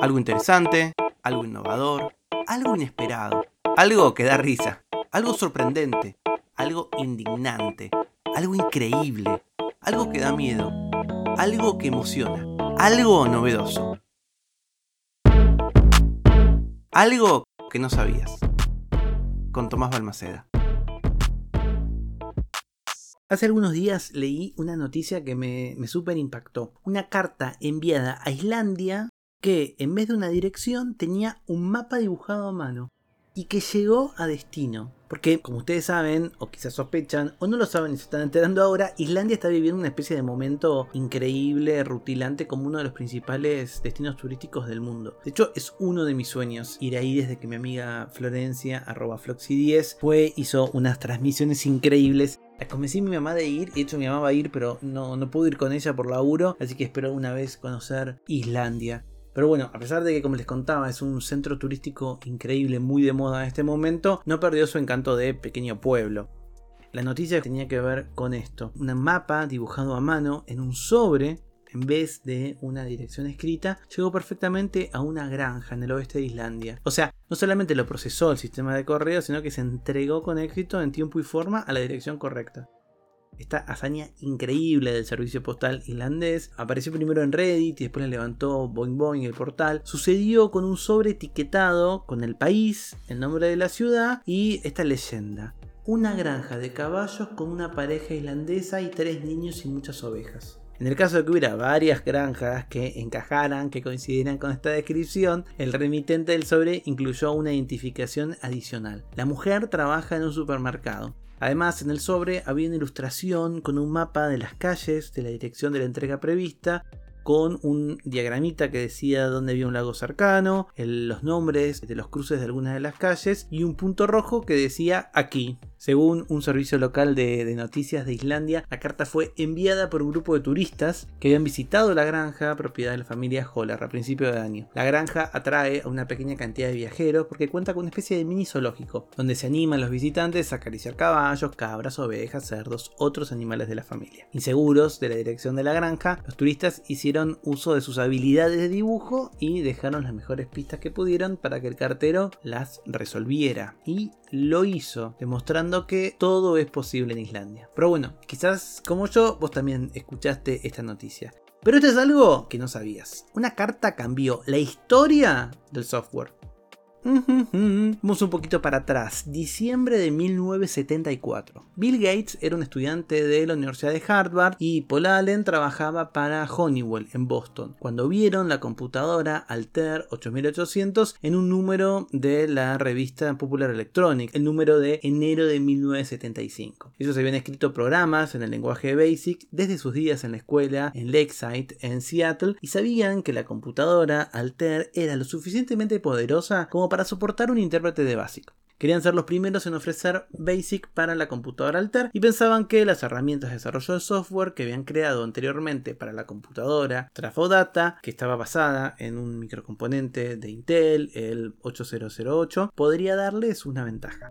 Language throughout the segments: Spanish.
Algo interesante, algo innovador, algo inesperado, algo que da risa, algo sorprendente, algo indignante, algo increíble, algo que da miedo, algo que emociona, algo novedoso. Algo que no sabías. Con Tomás Balmaceda. Hace algunos días leí una noticia que me, me super impactó. Una carta enviada a Islandia que en vez de una dirección tenía un mapa dibujado a mano y que llegó a destino. Porque, como ustedes saben, o quizás sospechan, o no lo saben y se están enterando ahora, Islandia está viviendo una especie de momento increíble, rutilante, como uno de los principales destinos turísticos del mundo. De hecho, es uno de mis sueños ir ahí desde que mi amiga Florencia, arroba Floxy10, fue, hizo unas transmisiones increíbles Convencí a mi mamá de ir, de hecho mi mamá va a ir, pero no, no ir con ella por laburo, así que espero una vez conocer Islandia. Pero bueno, a pesar de que como les contaba es un centro turístico increíble, muy de moda en este momento, no perdió su encanto de pequeño pueblo. La noticia tenía que ver con esto, un mapa dibujado a mano en un sobre en vez de una dirección escrita, llegó perfectamente a una granja en el oeste de Islandia. O sea, no solamente lo procesó el sistema de correo, sino que se entregó con éxito en tiempo y forma a la dirección correcta. Esta hazaña increíble del servicio postal islandés apareció primero en Reddit y después la levantó Boing Boing el portal. Sucedió con un sobre etiquetado con el país, el nombre de la ciudad y esta leyenda. Una granja de caballos con una pareja islandesa y tres niños y muchas ovejas. En el caso de que hubiera varias granjas que encajaran, que coincidieran con esta descripción, el remitente del sobre incluyó una identificación adicional. La mujer trabaja en un supermercado. Además, en el sobre había una ilustración con un mapa de las calles de la dirección de la entrega prevista, con un diagramita que decía dónde había un lago cercano, los nombres de los cruces de algunas de las calles y un punto rojo que decía aquí. Según un servicio local de, noticias de Islandia, la carta fue enviada por un grupo de turistas que habían visitado la granja propiedad de la familia Holler a principios de año. La granja atrae a una pequeña cantidad de viajeros porque cuenta con una especie de mini zoológico, donde se animan los visitantes a acariciar caballos, cabras, ovejas, cerdos, otros animales de la familia. Inseguros de la dirección de la granja, los turistas hicieron uso de sus habilidades de dibujo y dejaron las mejores pistas que pudieron para que el cartero las resolviera. Y lo hizo, demostrando que todo es posible en Islandia. Pero bueno, quizás como yo, vos también escuchaste esta noticia. Pero esto es algo que no sabías. Una carta cambió la historia del software. Vamos un poquito para atrás. Diciembre de 1974. Bill Gates era un estudiante de la Universidad de Harvard y Paul Allen trabajaba para Honeywell en Boston. Cuando vieron la computadora Altair 8800 en un número de la revista Popular Electronics, el número de enero de 1975. Ellos habían escrito programas en el lenguaje BASIC desde sus días en la escuela en Lakeside, en Seattle, y sabían que la computadora Altair era lo suficientemente poderosa como para soportar un intérprete de BASIC. Querían ser los primeros en ofrecer BASIC para la computadora Altair y pensaban que las herramientas de desarrollo de software que habían creado anteriormente para la computadora Trafodata, que estaba basada en un microcomponente de Intel, el 8008, podría darles una ventaja.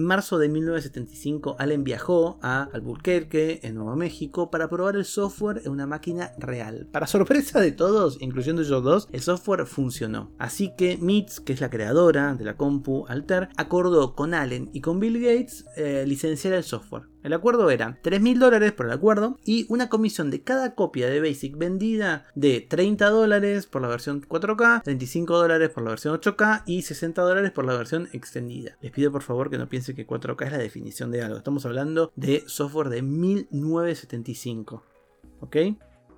En marzo de 1975, Allen viajó a Albuquerque, en Nuevo México, para probar el software en una máquina real. Para sorpresa de todos, incluyendo ellos dos, el software funcionó. Así que MITS, que es la creadora de la compu Alter, acordó con Allen y con Bill Gates eh, licenciar el software. El acuerdo era 3 mil dólares por el acuerdo y una comisión de cada copia de Basic vendida de 30 dólares por la versión 4K, 35 dólares por la versión 8K y 60 dólares por la versión extendida. Les pido por favor que no piensen que 4K es la definición de algo. Estamos hablando de software de 1975. ¿Ok?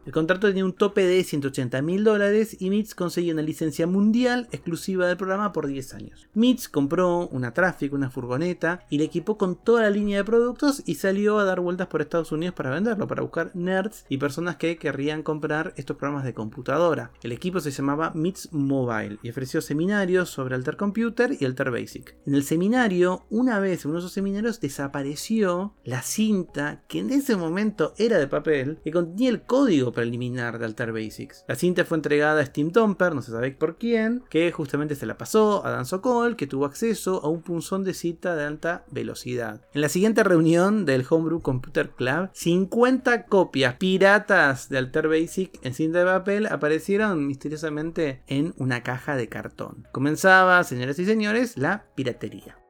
El contrato tenía un tope de 180 mil dólares y MITS conseguía una licencia mundial exclusiva del programa por 10 años. MITS compró una Traffic, una furgoneta y le equipó con toda la línea de productos y salió a dar vueltas por Estados Unidos para venderlo, para buscar nerds y personas que querrían comprar estos programas de computadora. El equipo se llamaba MITS Mobile y ofreció seminarios sobre Alter Computer y Alter Basic. En el seminario, una vez en uno de esos seminarios desapareció la cinta que en ese momento era de papel que contenía el código preliminar de Alter Basics. La cinta fue entregada a Steam Tomper, no se sabe por quién, que justamente se la pasó a Dan Sokol, que tuvo acceso a un punzón de cita de alta velocidad. En la siguiente reunión del Homebrew Computer Club, 50 copias piratas de Alter Basic en cinta de papel aparecieron misteriosamente en una caja de cartón. Comenzaba, señoras y señores, la piratería.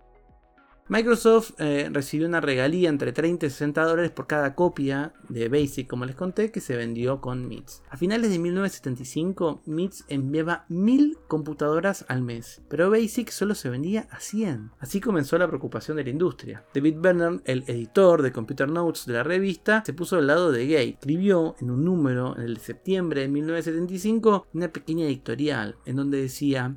Microsoft eh, recibió una regalía entre 30 y 60 dólares por cada copia de Basic, como les conté, que se vendió con MITS. A finales de 1975, MITS enviaba 1000 computadoras al mes, pero Basic solo se vendía a 100. Así comenzó la preocupación de la industria. David Bernard, el editor de Computer Notes de la revista, se puso al lado de Gates. Escribió en un número en el septiembre de 1975 una pequeña editorial en donde decía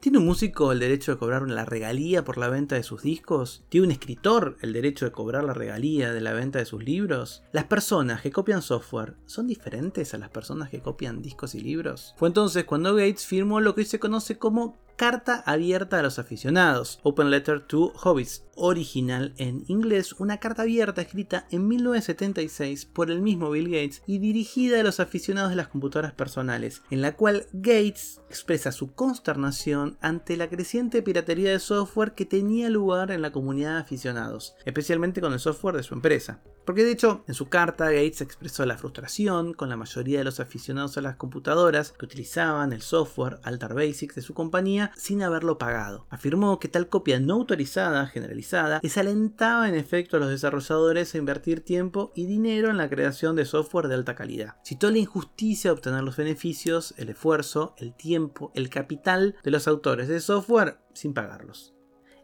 ¿Tiene un músico el derecho de cobrar la regalía por la venta de sus discos? ¿Tiene un escritor el derecho de cobrar la regalía de la venta de sus libros? ¿Las personas que copian software son diferentes a las personas que copian discos y libros? Fue entonces cuando Gates firmó lo que hoy se conoce como carta abierta a los aficionados, Open Letter to Hobbies, original en inglés, una carta abierta escrita en 1976 por el mismo Bill Gates y dirigida a los aficionados de las computadoras personales, en la cual Gates expresa su consternación ante la creciente piratería de software que tenía lugar en la comunidad de aficionados, especialmente con el software de su empresa. Porque de hecho, en su carta, Gates expresó la frustración con la mayoría de los aficionados a las computadoras que utilizaban el software Altar Basics de su compañía sin haberlo pagado. Afirmó que tal copia no autorizada, generalizada, desalentaba en efecto a los desarrolladores a invertir tiempo y dinero en la creación de software de alta calidad. Citó la injusticia de obtener los beneficios, el esfuerzo, el tiempo, el capital de los autores de software sin pagarlos.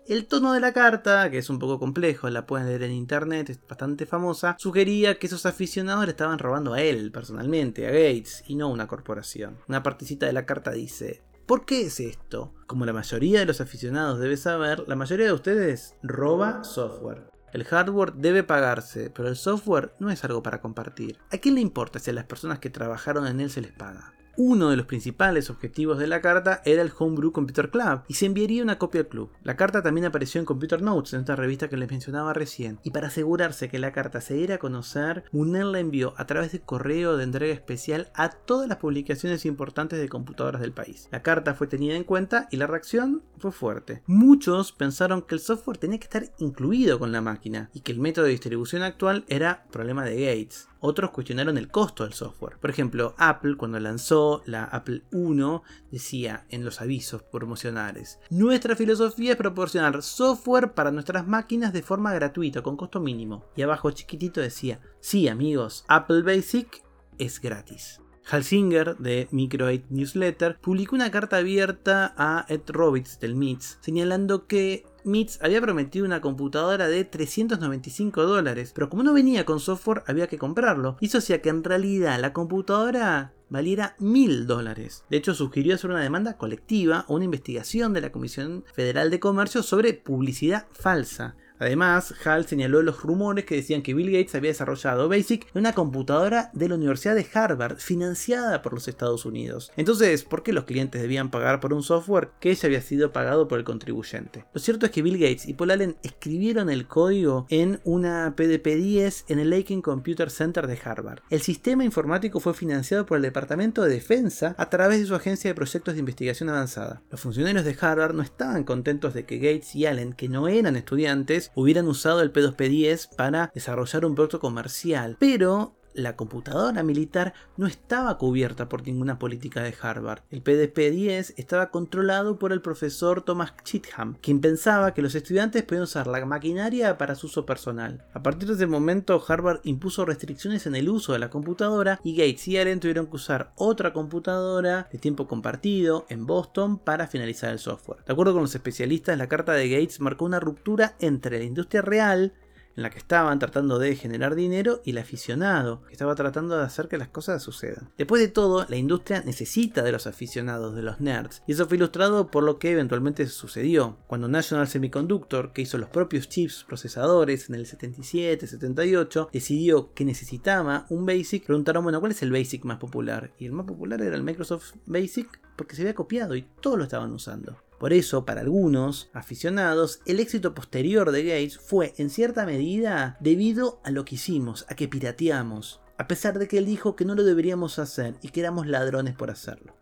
El tono de la carta, que es un poco complejo, la pueden leer en internet, es bastante famosa, sugería que esos aficionados le estaban robando a él personalmente, a Gates, y no a una corporación. Una partecita de la carta dice, ¿Por qué es esto? Como la mayoría de los aficionados debe saber, la mayoría de ustedes roba software. El hardware debe pagarse, pero el software no es algo para compartir. ¿A quién le importa si a las personas que trabajaron en él se les paga? Uno de los principales objetivos de la carta era el Homebrew Computer Club y se enviaría una copia al club. La carta también apareció en Computer Notes, en esta revista que les mencionaba recién, y para asegurarse que la carta se diera a conocer, Munell la envió a través de correo de entrega especial a todas las publicaciones importantes de computadoras del país. La carta fue tenida en cuenta y la reacción fue fuerte. Muchos pensaron que el software tenía que estar incluido con la máquina y que el método de distribución actual era problema de Gates. Otros cuestionaron el costo del software. Por ejemplo, Apple cuando lanzó la Apple I decía en los avisos promocionales, nuestra filosofía es proporcionar software para nuestras máquinas de forma gratuita, con costo mínimo. Y abajo chiquitito decía, sí amigos, Apple Basic es gratis. Halsinger de Micro 8 Newsletter publicó una carta abierta a Ed Robitz del MITS señalando que MITS había prometido una computadora de 395 dólares, pero como no venía con software había que comprarlo. Eso hacía que en realidad la computadora valiera 1000 dólares. De hecho, sugirió hacer una demanda colectiva o una investigación de la Comisión Federal de Comercio sobre publicidad falsa. Además, Hall señaló los rumores que decían que Bill Gates había desarrollado BASIC en una computadora de la Universidad de Harvard financiada por los Estados Unidos. Entonces, ¿por qué los clientes debían pagar por un software que ya había sido pagado por el contribuyente? Lo cierto es que Bill Gates y Paul Allen escribieron el código en una PDP-10 en el Laken Computer Center de Harvard. El sistema informático fue financiado por el Departamento de Defensa a través de su agencia de proyectos de investigación avanzada. Los funcionarios de Harvard no estaban contentos de que Gates y Allen, que no eran estudiantes, hubieran usado el P2P10 para desarrollar un producto comercial, pero la computadora militar no estaba cubierta por ninguna política de Harvard. El PDP-10 estaba controlado por el profesor Thomas Chitham, quien pensaba que los estudiantes podían usar la maquinaria para su uso personal. A partir de ese momento, Harvard impuso restricciones en el uso de la computadora y Gates y Allen tuvieron que usar otra computadora de tiempo compartido en Boston para finalizar el software. De acuerdo con los especialistas, la carta de Gates marcó una ruptura entre la industria real en la que estaban tratando de generar dinero y el aficionado, que estaba tratando de hacer que las cosas sucedan. Después de todo, la industria necesita de los aficionados, de los nerds, y eso fue ilustrado por lo que eventualmente sucedió. Cuando National Semiconductor, que hizo los propios chips procesadores en el 77-78, decidió que necesitaba un BASIC, preguntaron, bueno, ¿cuál es el BASIC más popular? Y el más popular era el Microsoft BASIC porque se había copiado y todos lo estaban usando. Por eso, para algunos aficionados, el éxito posterior de Gates fue en cierta medida debido a lo que hicimos, a que pirateamos. a pesar de que él dijo que no lo deberíamos hacer y que éramos ladrones por hacerlo.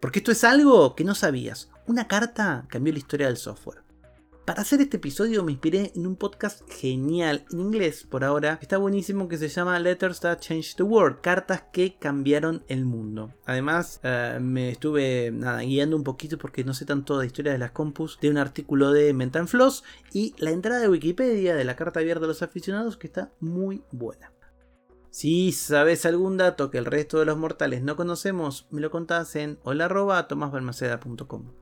Porque esto es algo que no sabías. Una carta cambió la historia del software. Para hacer este episodio me inspiré en un podcast genial, en inglés por ahora, está buenísimo, que se llama Letters That Changed the World, cartas que cambiaron el mundo. Además, eh, me estuve guiando un poquito porque no sé tanto de historia de las compus, de un artículo de Mental Floss y la entrada de Wikipedia de la carta abierta a los aficionados que está muy buena. Si sabes algún dato que el resto de los mortales no conocemos, me lo contás en hola.tomasbalmaceda.com.